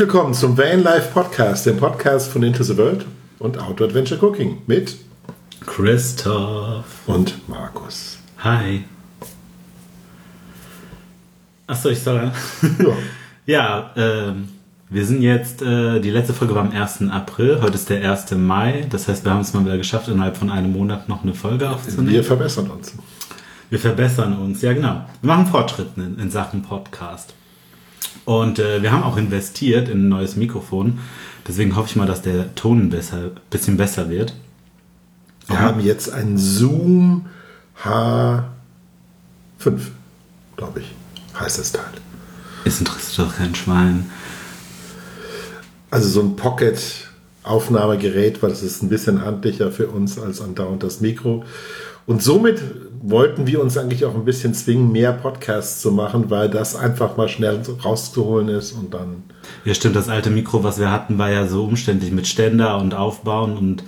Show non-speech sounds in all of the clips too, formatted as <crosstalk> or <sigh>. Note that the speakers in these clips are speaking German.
willkommen zum Van Life Podcast, dem Podcast von Into the World und Outdoor Adventure Cooking mit Christoph und Markus. Hi. Achso, ich soll. Ja. <laughs> ja, ähm, wir sind jetzt, äh, die letzte Folge war am 1. April, heute ist der 1. Mai. Das heißt, wir haben es mal wieder geschafft, innerhalb von einem Monat noch eine Folge aufzunehmen. Wir verbessern uns. Wir verbessern uns, ja genau. Wir machen Fortschritte in, in Sachen Podcast. Und äh, wir haben auch investiert in ein neues Mikrofon. Deswegen hoffe ich mal, dass der Ton besser, bisschen besser wird. Wir Ja. haben jetzt ein Zoom H5, glaube ich, heißt das Teil. Es interessiert doch kein Schwein. Also so ein Pocket-Aufnahmegerät, weil das ist ein bisschen handlicher für uns als andauernd das Mikro. Und somit wollten wir uns eigentlich auch ein bisschen zwingen, mehr Podcasts zu machen, weil das einfach mal schnell rauszuholen ist und dann Ja, stimmt, das alte Mikro, was wir hatten, war ja so umständlich mit Ständer und Aufbauen und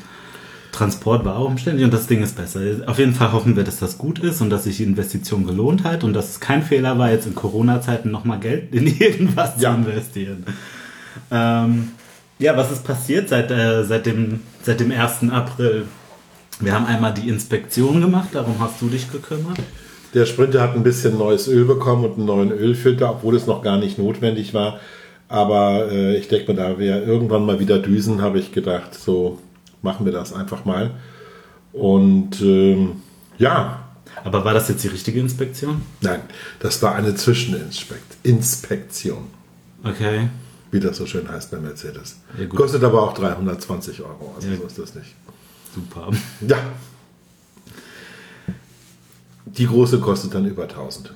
Transport war auch umständlich und das Ding ist besser. Auf jeden Fall hoffen wir, dass das gut ist und dass sich die Investition gelohnt hat und dass es kein Fehler war, jetzt in Corona-Zeiten nochmal Geld in <laughs> irgendwas Ja. zu investieren. Ähm, ja, was ist passiert seit, äh, seit, dem, seit dem 1. April? Wir haben einmal die Inspektion gemacht, darum hast du dich gekümmert. Der Sprinter hat ein bisschen neues Öl bekommen und einen neuen Ölfilter, obwohl es noch gar nicht notwendig war. Aber äh, ich denke mal, da wir irgendwann mal wieder düsen, habe ich gedacht, so machen wir das einfach mal. Und ähm, ja, Aber war das jetzt die richtige Inspektion? nein, das war eine Zwischeninspektion, Okay. wie das so schön heißt bei Mercedes. Ja. Kostet aber auch 320 Euro, also Ja. so ist das nicht. Super. <laughs> Ja. Die große kostet dann über 1000.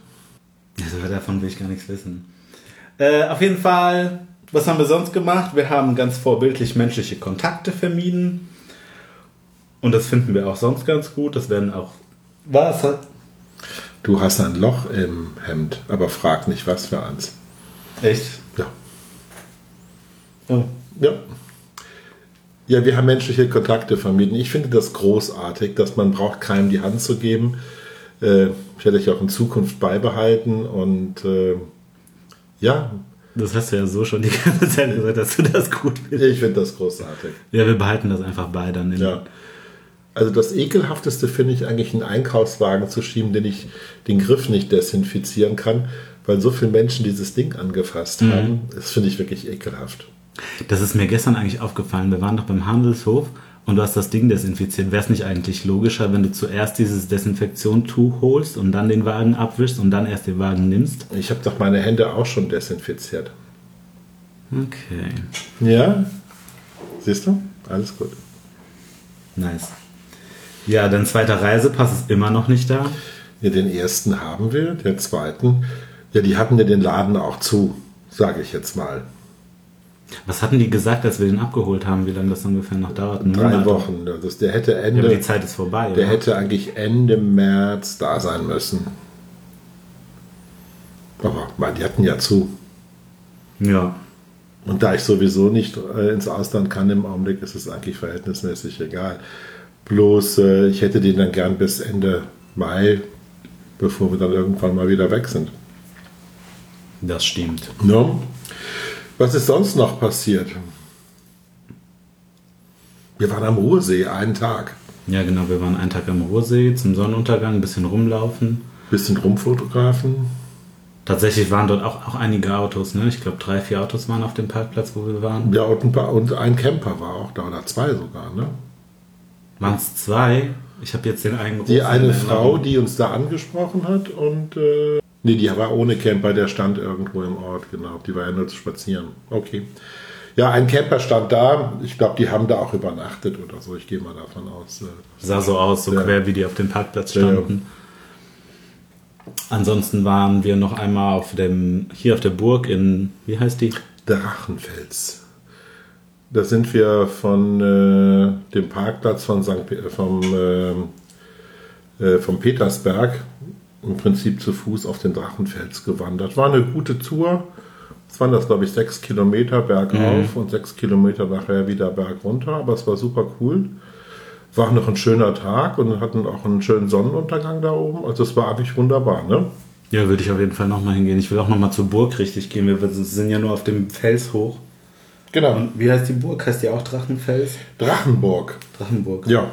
Also davon will ich gar nichts wissen. Äh, auf jeden Fall, was haben wir sonst gemacht? Wir haben ganz vorbildlich menschliche Kontakte vermieden. Und das finden wir auch sonst ganz gut. Das werden auch. Was? Du hast ein Loch im Hemd, aber frag nicht, was für eins. Echt? Ja. Oh. Ja. Ja, wir haben menschliche Kontakte vermieden. Ich finde das großartig, dass man braucht keinem die Hand zu geben. Äh, werde ich auch in Zukunft beibehalten und äh, ja, Das hast du ja so schon die ganze Zeit gesagt, dass du das gut findest. ich finde das großartig. Ja, wir behalten das einfach bei dann. Ja. Also das ekelhafteste finde ich eigentlich einen Einkaufswagen zu schieben, den ich den Griff nicht desinfizieren kann, weil so viele Menschen dieses Ding angefasst haben. Das finde ich wirklich ekelhaft. Das ist mir gestern eigentlich aufgefallen. Wir waren doch beim Handelshof und du hast das Ding desinfiziert. Wäre es nicht eigentlich logischer, wenn du zuerst dieses Desinfektionstuch holst und dann den Wagen abwischst und dann erst den Wagen nimmst? Ich habe doch meine Hände auch schon desinfiziert. Okay. Ja, siehst du? Alles gut. Nice. Ja, dein zweiter Reisepass ist immer noch nicht da. Ja, den ersten haben wir, den zweiten. Ja, die hatten ja den Laden auch zu, sage ich jetzt mal. Was hatten die gesagt, als wir den abgeholt haben, wie lange das ungefähr noch dauert? Ein Drei Monat? Wochen. Das, der hätte Ja, aber Ende, die Zeit ist vorbei. der oder? hätte eigentlich Ende März da sein müssen. Aber man, die hatten ja zu. Ja. Und da ich sowieso nicht äh, ins Ausland kann im Augenblick, ist es eigentlich verhältnismäßig egal. Bloß, äh, ich hätte den dann gern bis Ende Mai, bevor wir dann irgendwann mal wieder weg sind. Das stimmt. No? Was ist sonst noch passiert? Wir waren am Ruhrsee einen Tag. Ja, genau. Wir waren einen Tag am Ruhrsee zum Sonnenuntergang, ein bisschen rumlaufen. Bisschen rumfotografen. Tatsächlich waren dort auch, auch einige Autos. Ne? Ich glaube, drei, vier Autos waren auf dem Parkplatz, wo wir waren. Ja, und ein, paar, und ein Camper war auch da, oder zwei sogar. Ne? Waren es zwei? Ich habe jetzt den einen Die eine in Frau, die uns da angesprochen hat und... Äh, nee, die war ohne Camper, der stand irgendwo im Ort, genau. Die war ja nur zu spazieren. Okay. Ja, ein Camper stand da. Ich glaube, die haben da auch übernachtet oder so. Ich gehe mal davon aus. äh, Sah so aus, so Ja. quer wie die auf dem Parkplatz Ja, ja. standen. Ansonsten waren wir noch einmal auf dem, hier auf der Burg in, wie heißt die? Drachenfels. Da sind wir von äh, dem Parkplatz von St. Pe- vom, ähm, äh, vom Petersberg im Prinzip zu Fuß auf den Drachenfels gewandert. War eine gute Tour. Es waren das, glaube ich, sechs Kilometer bergauf und sechs Kilometer nachher wieder bergunter, aber es war super cool. War noch ein schöner Tag und hatten auch einen schönen Sonnenuntergang da oben. Also es war eigentlich wunderbar, ne? Ja, würde ich auf jeden Fall nochmal hingehen. Ich will auch nochmal zur Burg richtig gehen. Wir sind ja nur auf dem Fels hoch. Genau. Und wie heißt die Burg? Heißt die auch Drachenfels? Drachenburg. Drachenburg. Ja.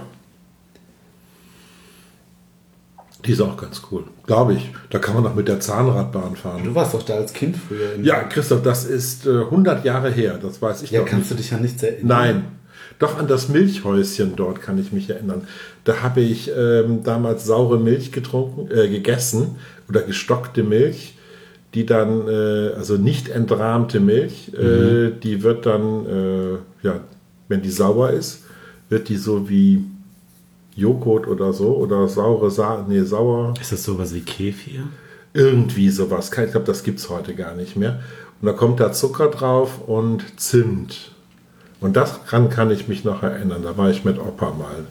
Die ist auch ganz cool. Glaube ich. Da kann man noch mit der Zahnradbahn fahren. Du warst doch da als Kind früher. in- Ja, Christoph, das ist äh, 100 Jahre her. Das weiß ich Ja, kannst nicht. du dich ja nicht sehr erinnern? Nein. Doch an das Milchhäuschen dort kann ich mich erinnern. Da habe ich ähm, damals saure Milch getrunken, äh, gegessen oder gestockte Milch, die dann, äh, also nicht entrahmte Milch, äh, die wird dann, äh, ja, wenn die sauer ist, wird die so wie Joghurt oder so oder saure Sa nee, sauer, Ist das sowas wie Kefir? irgendwie sowas. Ich glaube, das gibt es heute gar nicht mehr. Und da kommt da Zucker drauf und Zimt. Und daran kann ich mich noch erinnern. Da war ich mit Opa mal.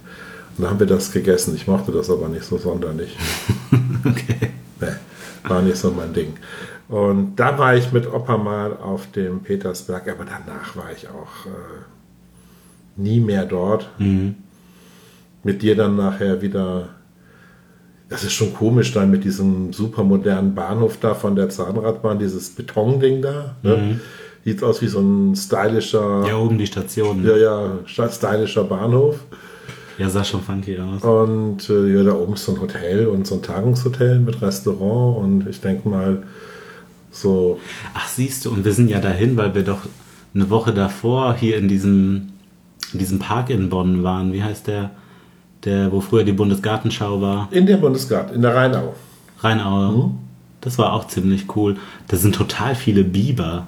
Und da haben wir das gegessen. Ich mochte das aber nicht so sonderlich. <laughs> Okay. Nee, war nicht so mein Ding. Und da war ich mit Opa mal auf dem Petersberg, aber danach war ich auch äh, nie mehr dort. Mit dir dann nachher wieder. Das ist schon komisch dann mit diesem supermodernen Bahnhof da von der Zahnradbahn, dieses Betonding da. Ne? Sieht aus wie so ein stylischer, Ja, oben die Station. ja, ja, stylischer Bahnhof. Ja, sah schon funky aus. Und äh, ja, da oben ist so ein Hotel und so ein Tagungshotel mit Restaurant und ich denke mal, so, Ach, siehst du, und wir sind ja dahin, weil wir doch eine Woche davor hier in diesem, in diesem Park in Bonn waren. Wie heißt der? Der, wo früher die Bundesgartenschau war. in der Bundesgard, in der Rheinau. Rheinau. Das war auch ziemlich cool. Da sind total viele Biber.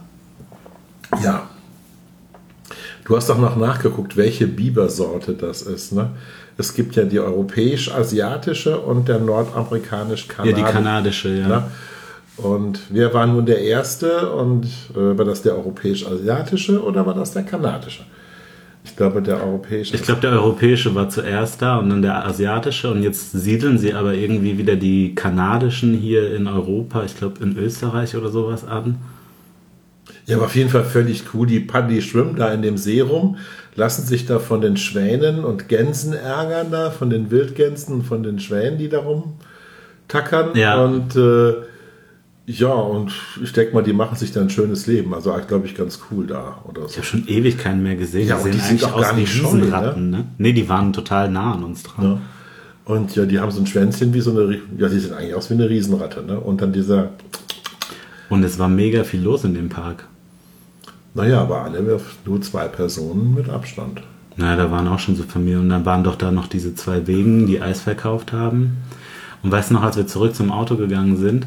Ja. Du hast doch noch nachgeguckt, welche Bibersorte das ist, ne? Es gibt ja die europäisch-asiatische und der Ja, nordamerikanisch-kanadische. die kanadische, ja. Ne? Und wer war nun der Erste und äh, war das der europäisch-asiatische oder war das der kanadische? Ich glaube, der europäische. Ich glaube, der europäische war zuerst da und dann der asiatische und jetzt siedeln sie aber irgendwie wieder die kanadischen hier in Europa, ich glaube in Österreich oder sowas an. Ja, aber auf jeden Fall völlig cool. Die, die schwimmen da in dem See rum, lassen sich da von den Schwänen und Gänsen ärgern da, von den Wildgänsen und von den Schwänen, die da rumtackern. Ja. Und äh, ja, und ich denke mal, die machen sich da ein schönes Leben. Also glaube ich ganz cool da oder so. Ich habe schon ewig keinen mehr gesehen. Ja, die sehen die sind eigentlich auch aus gar nicht scheu, Riesenratten, ne? Nee, die waren total nah an uns dran. Ja. Und ja, die haben so ein Schwänzchen wie so eine, ja, die sehen eigentlich aus wie eine Riesenratte. Ne? Und dann dieser, Und es war mega viel los in dem Park. naja, aber alle nur zwei Personen mit Abstand. Na, da waren auch schon so Familien und dann waren doch da noch diese zwei Wegen, die Eis verkauft haben. Und weißt du noch, als wir zurück zum Auto gegangen sind,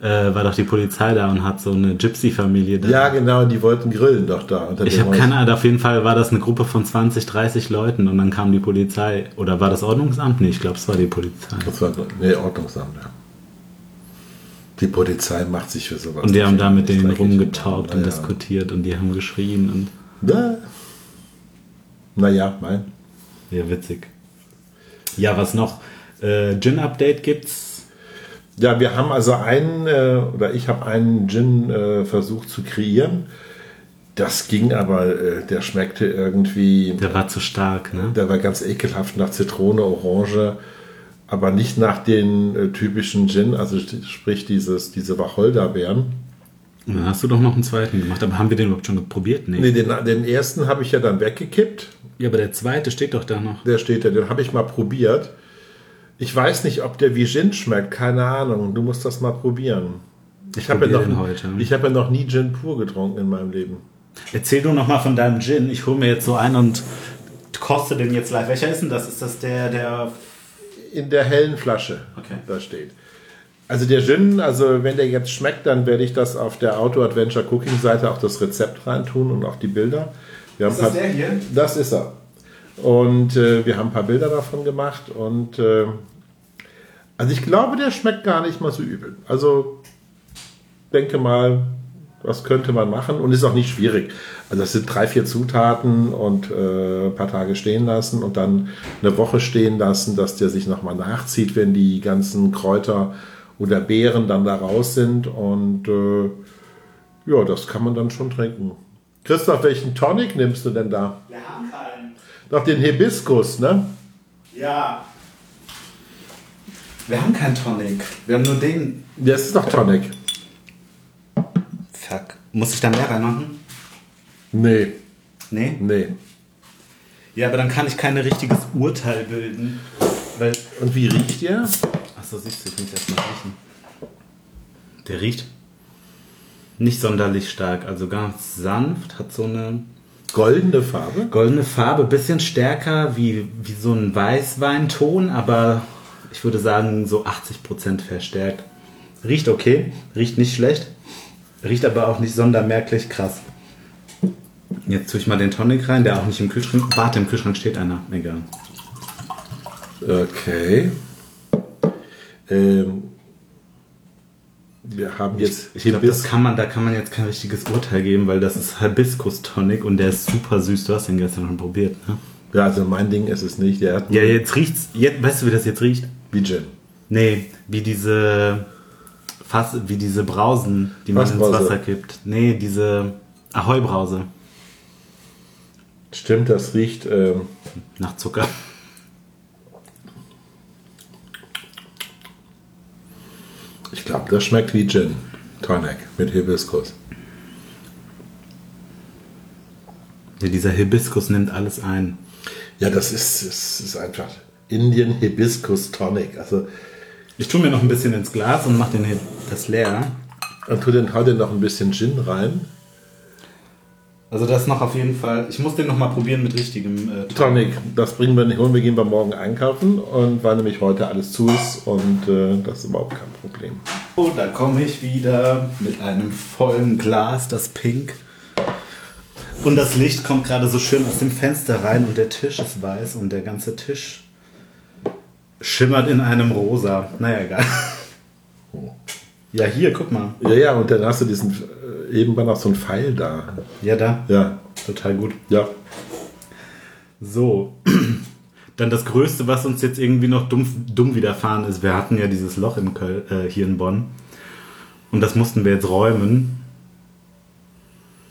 äh, war doch die Polizei da und hat so eine Gypsy-Familie da. Ja, genau, die wollten grillen doch da. Ich habe keine Ahnung, auf jeden Fall war das eine Gruppe von 20, 30 Leuten und dann kam die Polizei. Oder war das Ordnungsamt? Nee, ich glaube, es war die Polizei. Das war nee, Ordnungsamt, ja. Die Polizei macht sich für sowas. Und die haben da mit denen dreckig. rumgetaubt und Naja. diskutiert und die haben geschrien und Da. Naja, mein. ja, witzig. Ja, was noch? Äh, Gin-Update gibt's. Ja, wir haben also einen, äh, oder ich habe einen Gin äh, versucht zu kreieren. Das ging aber, äh, der schmeckte irgendwie, Der war zu stark, ne? der war ganz ekelhaft nach Zitrone, Orange, aber nicht nach den äh, typischen Gin, also sprich dieses, diese Wacholderbeeren. Dann hast du doch noch einen zweiten gemacht. Aber haben wir den überhaupt schon probiert? Nee. Nee, den, den ersten habe ich ja dann weggekippt. Ja, aber der zweite steht doch da noch. Der steht da, den habe ich mal probiert. Ich weiß nicht, ob der wie Gin schmeckt, keine Ahnung. Du musst das mal probieren. Ich habe ja, noch- ich habe ja noch nie Gin pur getrunken in meinem Leben. Erzähl du noch mal von deinem Gin. Ich hole mir jetzt so einen und koste den jetzt live. Welcher ist denn das? Ist das der, der... In der hellen Flasche, Okay. da steht. Also der Gin, also wenn der jetzt schmeckt, dann werde ich das auf der Auto Adventure Cooking Seite auch das Rezept reintun und auch die Bilder. Ist das der hier? Das ist er. Und äh, wir haben ein paar Bilder davon gemacht und äh, also ich glaube, der schmeckt gar nicht mal so übel. Also denke mal, was könnte man machen und ist auch nicht schwierig. Also das sind drei, vier Zutaten und äh, ein paar Tage stehen lassen und dann eine Woche stehen lassen, dass der sich nochmal nachzieht, wenn die ganzen Kräuter oder Beeren dann da raus sind und äh, ja, das kann man dann schon trinken. Christoph, welchen Tonic nimmst du denn da? Wir haben keinen. Doch den Hibiskus, ne? Ja. Wir haben keinen Tonic. Wir haben nur den. Das ist doch Tonic. Fuck. Muss ich da mehr reinmachen? Nee, Nee? nee. Ja, aber dann kann ich kein richtiges Urteil bilden. Weil. Und wie riecht der? Achso, siehst du, ich muss erstmal riechen. Der riecht nicht sonderlich stark, also ganz sanft, hat so eine Goldene Farbe? goldene Farbe, bisschen stärker wie, wie so ein Weißweinton, aber ich würde sagen so 80% verstärkt. Riecht okay, riecht nicht schlecht, riecht aber auch nicht sondermerklich krass. Jetzt tue ich mal den Tonic rein, der auch nicht im Kühlschrank. Warte, im Kühlschrank steht einer. Egal. Okay. Ähm, wir haben jetzt Ich glaube, das Hibis- kann man, da kann man jetzt kein richtiges Urteil geben, weil das ist Hibiskus Tonic und der ist super süß. Du hast den gestern schon probiert, ne? Ja, also mein Ding ist es nicht. Ja, jetzt riecht's. Jetzt, weißt du, wie das jetzt riecht? wie Gin. Nee, wie diese Fass, wie diese Brausen, die man ins. Wasser kippt. Nee, diese Ahoi-Brause Stimmt, das riecht. Ähm, nach Zucker. Ich glaube, das schmeckt wie Gin. Tonic mit Hibiskus. Ja, dieser Hibiskus nimmt alles ein. Ja, das ist, das ist einfach Indian Hibiskus Tonic. Also, Ich tue mir noch ein bisschen ins Glas und mache den das leer. und tu den heute noch ein bisschen Gin rein. Also das noch auf jeden Fall. Ich muss den noch mal probieren mit richtigem äh, Tonic, das bringen wir nicht, holen wir gehen wir morgen einkaufen und weil nämlich heute alles zu ist und äh, das ist überhaupt kein Problem. Oh, da komme ich wieder mit einem vollen Glas, das Pink. Und das Licht kommt gerade so schön aus dem Fenster rein und der Tisch ist weiß und der ganze Tisch schimmert in einem Rosa. Naja, egal. Ja, hier, guck mal. Ja, ja, und dann hast du diesen, eben war noch so ein Pfeil da. Ja, da. Ja, Total gut. ja. So. <clears throat> Dann das Größte, was uns jetzt irgendwie noch dumm, dumm widerfahren ist. Wir hatten ja dieses Loch in Köln, äh, hier in Bonn. Und das mussten wir jetzt räumen.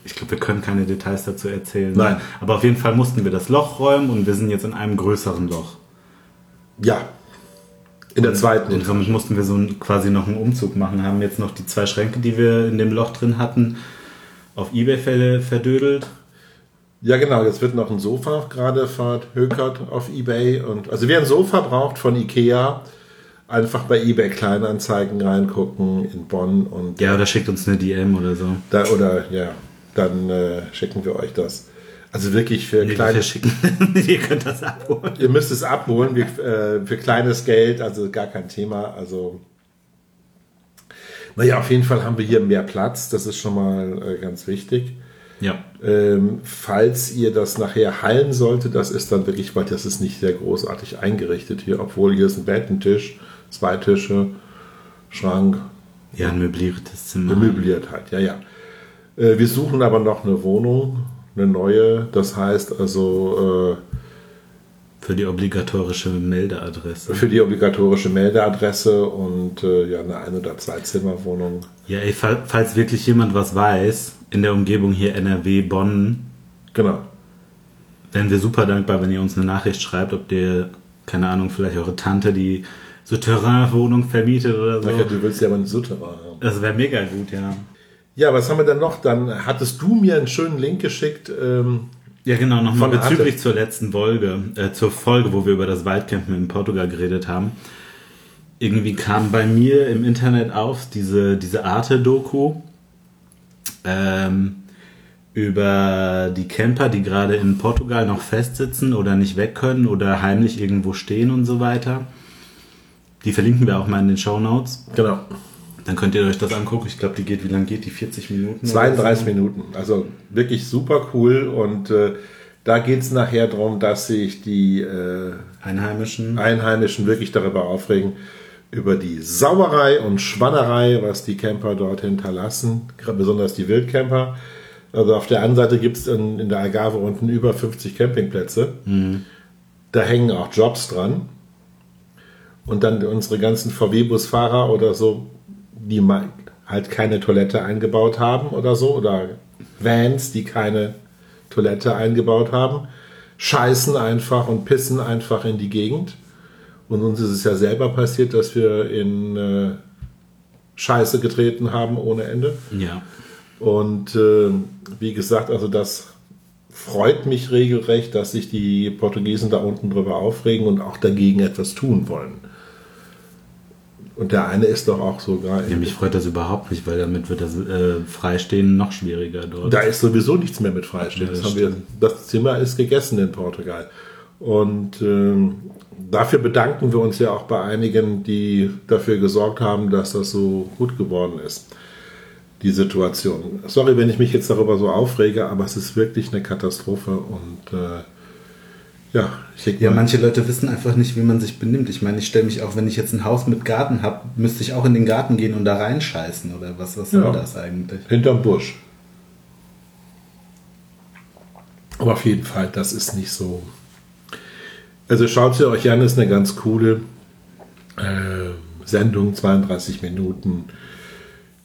Ich glaube, wir können keine Details dazu erzählen. Nein. Aber auf jeden Fall mussten wir das Loch räumen und wir sind jetzt in einem größeren Loch. Ja. In der zweiten Und somit mussten wir so quasi noch einen Umzug machen. Haben jetzt noch die zwei Schränke, die wir in dem Loch drin hatten, auf Ebay ver- verdödelt. Ja, genau, jetzt wird noch ein Sofa gerade verhökert auf Ebay. Und, also wer ein Sofa braucht von Ikea, einfach bei Ebay Kleinanzeigen reingucken in Bonn und Ja, oder schickt uns eine DM oder so. da oder ja, dann äh, schicken wir euch das. Also wirklich für Nee, kleine. <laughs> Ihr könnt das abholen. ihr müsst es abholen wir, äh, für kleines Geld, also gar kein Thema. Also naja, auf jeden Fall haben wir hier mehr Platz, das ist schon mal äh, ganz wichtig. Ja. Ähm, falls ihr das nachher heilen sollte, das ist dann wirklich, weil das ist nicht sehr großartig eingerichtet hier, obwohl hier ist ein Bett, ein Tisch, zwei Tische, Schrank, Ja, ein möbliertes Zimmer. möbliert halt, ja, ja. Äh, wir suchen aber noch eine Wohnung, eine neue, das heißt also Für die obligatorische Meldeadresse. äh, für die obligatorische Meldeadresse und äh, ja, eine Ein- oder Zwei-Zimmer-Wohnung. Ja, ey, fall- falls wirklich jemand was weiß, in der Umgebung hier NRW, Bonn, Genau. wären wir super dankbar, wenn ihr uns eine Nachricht schreibt, ob ihr, keine Ahnung, vielleicht eure Tante, die so Terrainwohnung vermietet oder so. Ja, du willst ja aber eine Souterrain haben. Das wäre mega gut, ja. Ja, was haben wir denn noch? Dann hattest du mir einen schönen Link geschickt. Ähm, Ja, genau, nochmal bezüglich Arte. zur letzten Folge, äh, zur Folge, wo wir über das Waldcampen in Portugal geredet haben. Irgendwie kam bei mir im Internet auf diese, diese Arte-Doku ähm, über die Camper, die gerade in Portugal noch festsitzen oder nicht weg können oder heimlich irgendwo stehen und so weiter. Die verlinken wir auch mal in den Show Notes. genau. Dann könnt ihr euch das angucken. Ich glaube, die geht, wie lang geht die? 40 Minuten? oder 32 so? Minuten. Also wirklich super cool. Und äh, da geht es nachher darum, dass sich die äh, Einheimischen. Einheimischen wirklich darüber aufregen, über die Sauerei und Schwannerei, was die Camper dort hinterlassen, besonders die Wildcamper. Also auf der einen Seite gibt es in, in der Algarve unten über 50 Campingplätze. Da hängen auch Jobs dran. Und dann unsere ganzen VW-Busfahrer oder so, die halt keine Toilette eingebaut haben oder so, oder Vans, die keine Toilette eingebaut haben, scheißen einfach und pissen einfach in die Gegend. Und uns ist es ja selber passiert, dass wir in äh, Scheiße getreten haben ohne Ende. Ja. Und äh, wie gesagt, also das freut mich regelrecht, dass sich die Portugiesen da unten drüber aufregen und auch dagegen etwas tun wollen. Und der eine ist doch auch sogar. Ja, mich freut das überhaupt nicht, weil damit wird das äh, Freistehen noch schwieriger dort. Da ist sowieso nichts mehr mit Freistehen. Ja, das, das haben wir, das Zimmer ist gegessen in Portugal. Und ähm, dafür bedanken wir uns ja auch bei einigen, die dafür gesorgt haben, dass das so gut geworden ist. Die Situation. Sorry, wenn ich mich jetzt darüber so aufrege, aber es ist wirklich eine Katastrophe und äh, ja, ich denke Ja, manche Leute wissen einfach nicht, wie man sich benimmt. Ich meine, ich stelle mich auch, wenn ich jetzt ein Haus mit Garten habe, müsste ich auch in den Garten gehen und da reinscheißen oder was, was Ja. soll das eigentlich? Hinterm Busch. Aber auf jeden Fall, das ist nicht so. Also schaut sie euch an, ist eine ganz coole äh, Sendung, 32 Minuten.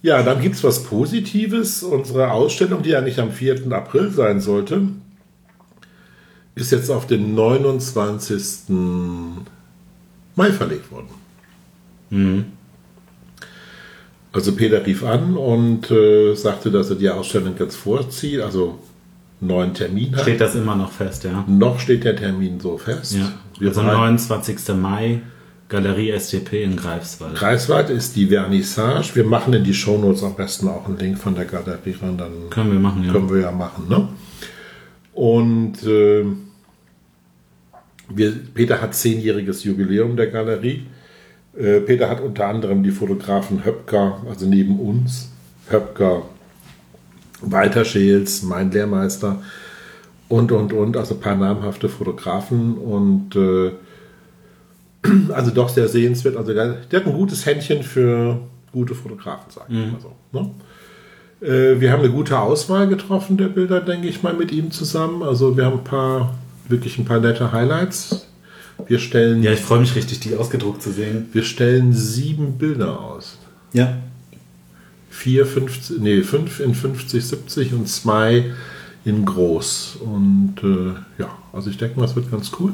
Ja, dann gibt es was Positives. Unsere Ausstellung, die eigentlich am 4. April sein sollte, ist jetzt auf den 29. Mai verlegt worden. Mhm. Also Peter rief an und äh, sagte, dass er die Ausstellung jetzt vorzieht, also neuen Termin hat. Steht das immer noch fest, ja? Noch steht der Termin so fest. Ja. Wir Also bereiten- 29. Mai, Galerie STP in Greifswald. Greifswald ist die Vernissage. Wir machen in die Shownotes am besten auch einen Link von der Galerie ran, dann Können wir machen, ja. können wir ja machen. Ne? Und äh, wir, Peter hat zehnjähriges Jubiläum der Galerie. Äh, Peter hat unter anderem die Fotografen Höpker, also neben uns, Höpker, Walter Scheels, mein Lehrmeister und, und, und, also ein paar namhafte Fotografen und äh, <clears throat> also doch sehr sehenswert. Also der, der hat ein gutes Händchen für gute Fotografen, sage ich mal so. Ne? Äh, Wir haben eine gute Auswahl getroffen der Bilder, denke ich mal, mit ihm zusammen. Also wir haben ein paar, wirklich ein paar nette Highlights. Wir stellen, Ja, ich freue mich richtig, die ausgedruckt zu sehen. wir stellen sieben Bilder aus. Ja. Vier, 50, nee, fünf in 50, 70 und zwei in groß. Und äh, ja, also ich denke mal, es wird ganz cool.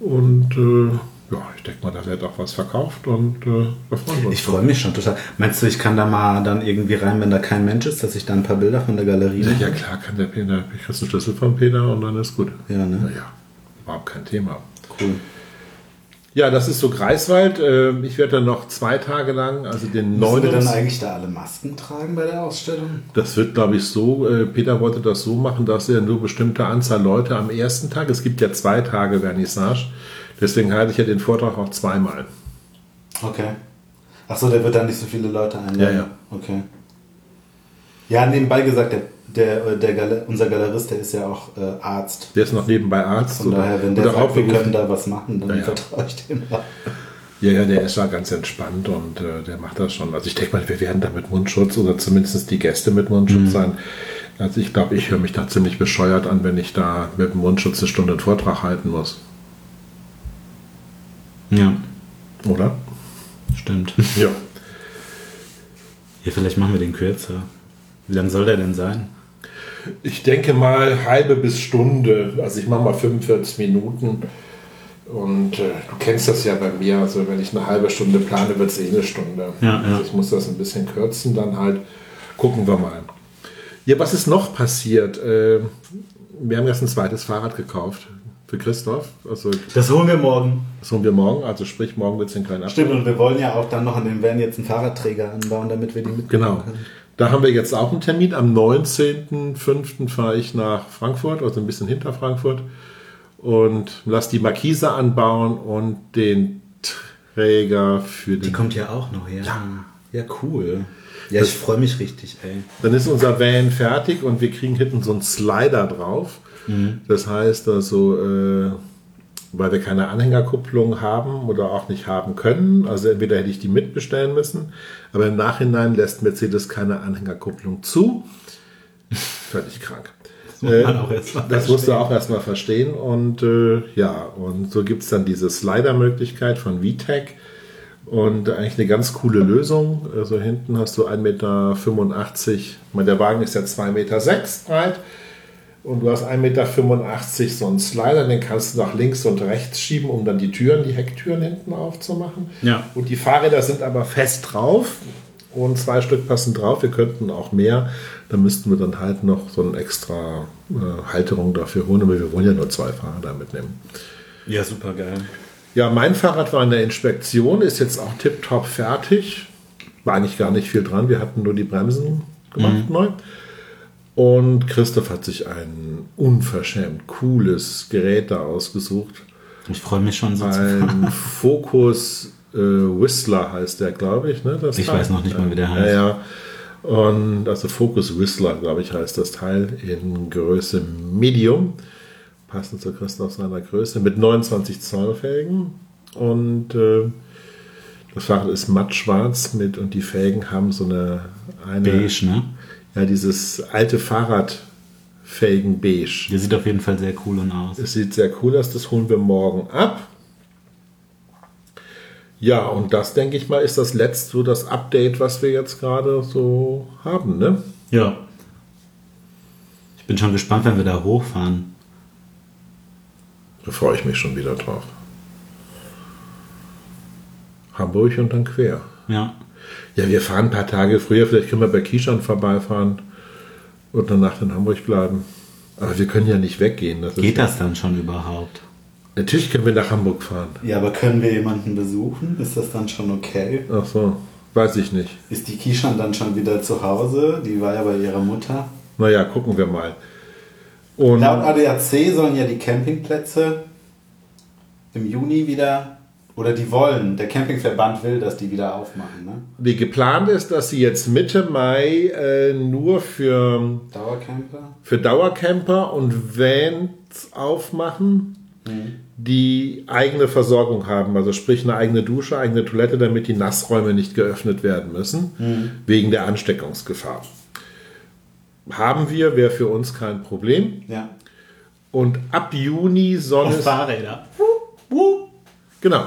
Und äh, ja, ich denke mal, da wird auch was verkauft und äh, da freuen wir uns. Ich freue mich schon total. Meinst du, ich kann da mal dann irgendwie rein, wenn da kein Mensch ist, dass ich da ein paar Bilder von der Galerie Ja, ja, klar kann der Peter, ich kriegst einen Schlüssel von Peter und dann ist gut. Ja, ne? Naja, überhaupt kein Thema. Cool. Ja, das ist so Greifswald. Äh, Ich werde dann noch zwei Tage lang, also den Müssen wir 9. dann eigentlich da alle Masken tragen bei der Ausstellung? Das wird, glaube ich, so, äh, Peter wollte das so machen, dass er nur bestimmte Anzahl Leute am ersten Tag, es gibt ja zwei Tage Vernissage, deswegen halte ich ja den Vortrag auch zweimal. Okay. Achso, der wird dann nicht so viele Leute einladen. Ja, ja. Okay. Ja, nebenbei gesagt, der, der, äh, der Gal unser Galerist, der ist ja auch äh, Arzt. Der ist noch nebenbei Arzt. Von daher, wenn der sagt, wir können da was machen, dann Ja, ja. vertraue ich dem mal. Ja, ja, der ist ja ganz entspannt und äh, der macht das schon. Also ich denke mal, wir werden da mit Mundschutz oder zumindest die Gäste mit Mundschutz Mhm. sein. Also ich glaube, ich höre mich da ziemlich bescheuert an, wenn ich da mit dem Mundschutz eine Stunde einen Vortrag halten muss. Ja, Oder? stimmt. <laughs> Ja. Ja, vielleicht machen wir den kürzer. Wie lang soll der denn sein? Ich denke mal halbe bis Stunde. Also ich mache mal 45 Minuten. Und äh, du kennst das ja bei mir. Also wenn ich eine halbe Stunde plane, wird es eh eine Stunde. Ja, also ja. ich muss das ein bisschen kürzen, dann halt gucken wir mal. Ja, was ist noch passiert? Äh, wir haben jetzt ein zweites Fahrrad gekauft für Christoph. Also Das holen wir morgen. das holen wir morgen. Also sprich, morgen wird es in kleinen Stimmt, und wir wollen ja auch dann noch an den Van jetzt einen Fahrradträger anbauen, damit wir die mitnehmen Genau. können. Da haben wir jetzt auch einen Termin. Am 19.05. fahre ich nach Frankfurt, also ein bisschen hinter Frankfurt, und lasse die Markise anbauen und den Träger für Die den. kommt ja auch noch, ja. Ja, cool. Ja, ich freue mich richtig, ey. Dann ist unser Van fertig und wir kriegen hinten so einen Slider drauf. Das heißt also, äh, weil wir keine Anhängerkupplung haben oder auch nicht haben können, also entweder hätte ich die mitbestellen müssen, aber im Nachhinein lässt Mercedes keine Anhängerkupplung zu. <laughs> Völlig krank. muss Äh, man auch erst mal das musst du auch erstmal verstehen. Und äh, ja, und so gibt es dann diese Slider-Möglichkeit von VTEC. Und eigentlich eine ganz coole Lösung. Also hinten hast du 1,85 Meter, ich meine, der Wagen ist ja 2,6 Meter breit. Und du hast 1,85 Meter so einen Slider, den kannst du nach links und rechts schieben, um dann die Türen, die Hecktüren hinten aufzumachen. Ja. Und die Fahrräder sind aber fest drauf. und zwei Stück passen drauf. Wir könnten auch mehr. Da müssten wir dann halt noch so eine extra äh, Halterung dafür holen, aber wir wollen ja nur zwei Fahrräder mitnehmen. Ja, super geil. Ja, mein Fahrrad war in der Inspektion, ist jetzt auch tiptop fertig. War eigentlich gar nicht viel dran. Wir hatten nur die Bremsen gemacht neu. Und Christoph hat sich ein unverschämt cooles Gerät da ausgesucht. Ich freue mich schon so. Ein <laughs> Focus äh, Whistler heißt der, glaube ich. Ne, das Ich Teil. weiß noch nicht mal, wie der heißt. Ja, ja. Und also Focus Whistler, glaube ich, heißt das Teil in Größe Medium. Passend zu Christoph seiner Größe. Mit 29 Zoll Felgen. Und äh, das Fahrrad ist mattschwarz mit und die Felgen haben so eine, eine Beige, ne? Ja, dieses alte Fahrradfelgen beige. Der sieht auf jeden Fall sehr cool und aus. Es sieht sehr cool aus, das holen wir morgen ab. Ja, und das denke ich mal ist das letzte, so das Update, was wir jetzt gerade so haben, ne? Ja. Ich bin schon gespannt, wenn wir da hochfahren. Da freue ich mich schon wieder drauf. Hamburg und dann quer. Ja. Ja, wir fahren ein paar Tage früher, vielleicht können wir bei Kishan vorbeifahren und eine Nacht in Hamburg bleiben. Aber wir können ja nicht weggehen. Das ist Geht ja, das dann schon überhaupt? Natürlich können wir nach Hamburg fahren. Ja, aber können wir jemanden besuchen? Ist das dann schon okay? Ach so, weiß ich nicht. Ist die Kishan dann schon wieder zu Hause? Die war ja bei ihrer Mutter. Naja, gucken wir mal. Und Laut ADAC sollen ja die Campingplätze im Juni wieder, oder die wollen, der Campingverband will, dass die wieder aufmachen, ne? wie geplant ist, dass sie jetzt Mitte Mai äh, nur für, Dauercamper? für Dauercamper und Vans aufmachen, die eigene Versorgung haben. Also sprich eine eigene Dusche, eigene Toilette, damit die Nassräume nicht geöffnet werden müssen, wegen der Ansteckungsgefahr. Haben wir, wäre für uns kein Problem. Ja. Und ab Juni soll es... Fahrräder. Genau.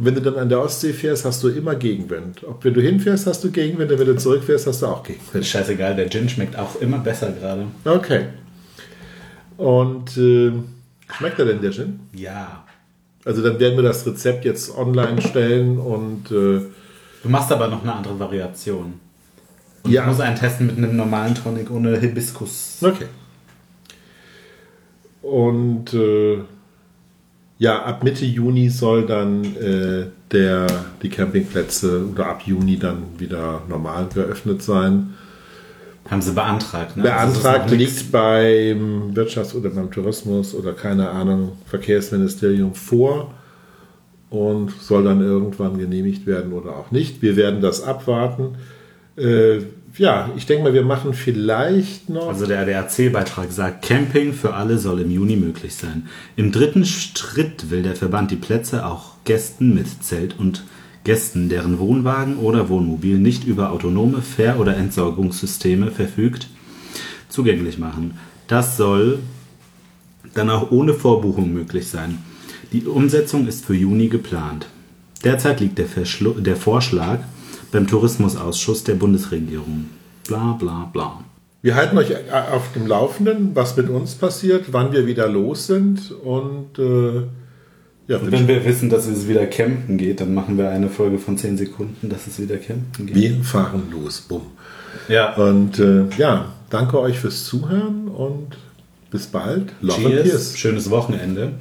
Und wenn du dann an der Ostsee fährst, hast du immer Gegenwind. Ob wenn du hinfährst, hast du Gegenwind, und wenn du zurückfährst, hast du auch Gegenwind. Scheißegal, der Gin schmeckt auch immer besser gerade. Okay. Und äh, schmeckt er denn der Gin? Ja. Also dann werden wir das Rezept jetzt online stellen und äh, Du machst aber noch eine andere Variation. Und Ja. Ich muss einen testen mit einem normalen Tonic ohne Hibiskus. okay. Und äh, ja, ab Mitte Juni soll dann äh, der, die Campingplätze oder ab Juni dann wieder normal geöffnet sein. Haben sie beantragt, ne? Also Beantragt nix. liegt beim Wirtschafts- oder beim Tourismus oder keine Ahnung, Verkehrsministerium vor und soll dann irgendwann genehmigt werden oder auch nicht. Wir werden das abwarten. Äh, ja, ich denke mal, wir machen vielleicht noch. Also der ADAC-Beitrag sagt, Camping für alle soll im Juni möglich sein. Im dritten Schritt will der Verband die Plätze auch Gästen mit Zelt und Gästen, deren Wohnwagen oder Wohnmobil nicht über autonome Fähr- oder Entsorgungssysteme verfügt, zugänglich machen. Das soll dann auch ohne Vorbuchung möglich sein. Die Umsetzung ist für Juni geplant. Derzeit liegt der, Verschlu der Vorschlag beim Tourismusausschuss der Bundesregierung. Bla bla bla. wir halten euch auf dem Laufenden, was mit uns passiert, wann wir wieder los sind und äh, ja, Und wenn wir wissen, dass es wieder campen geht, dann machen wir eine Folge von 10 Sekunden, dass es wieder campen geht. wir fahren los. Bumm. Ja. Und äh, ja, danke euch fürs Zuhören und bis bald. Love Cheers. Schönes Wochenende.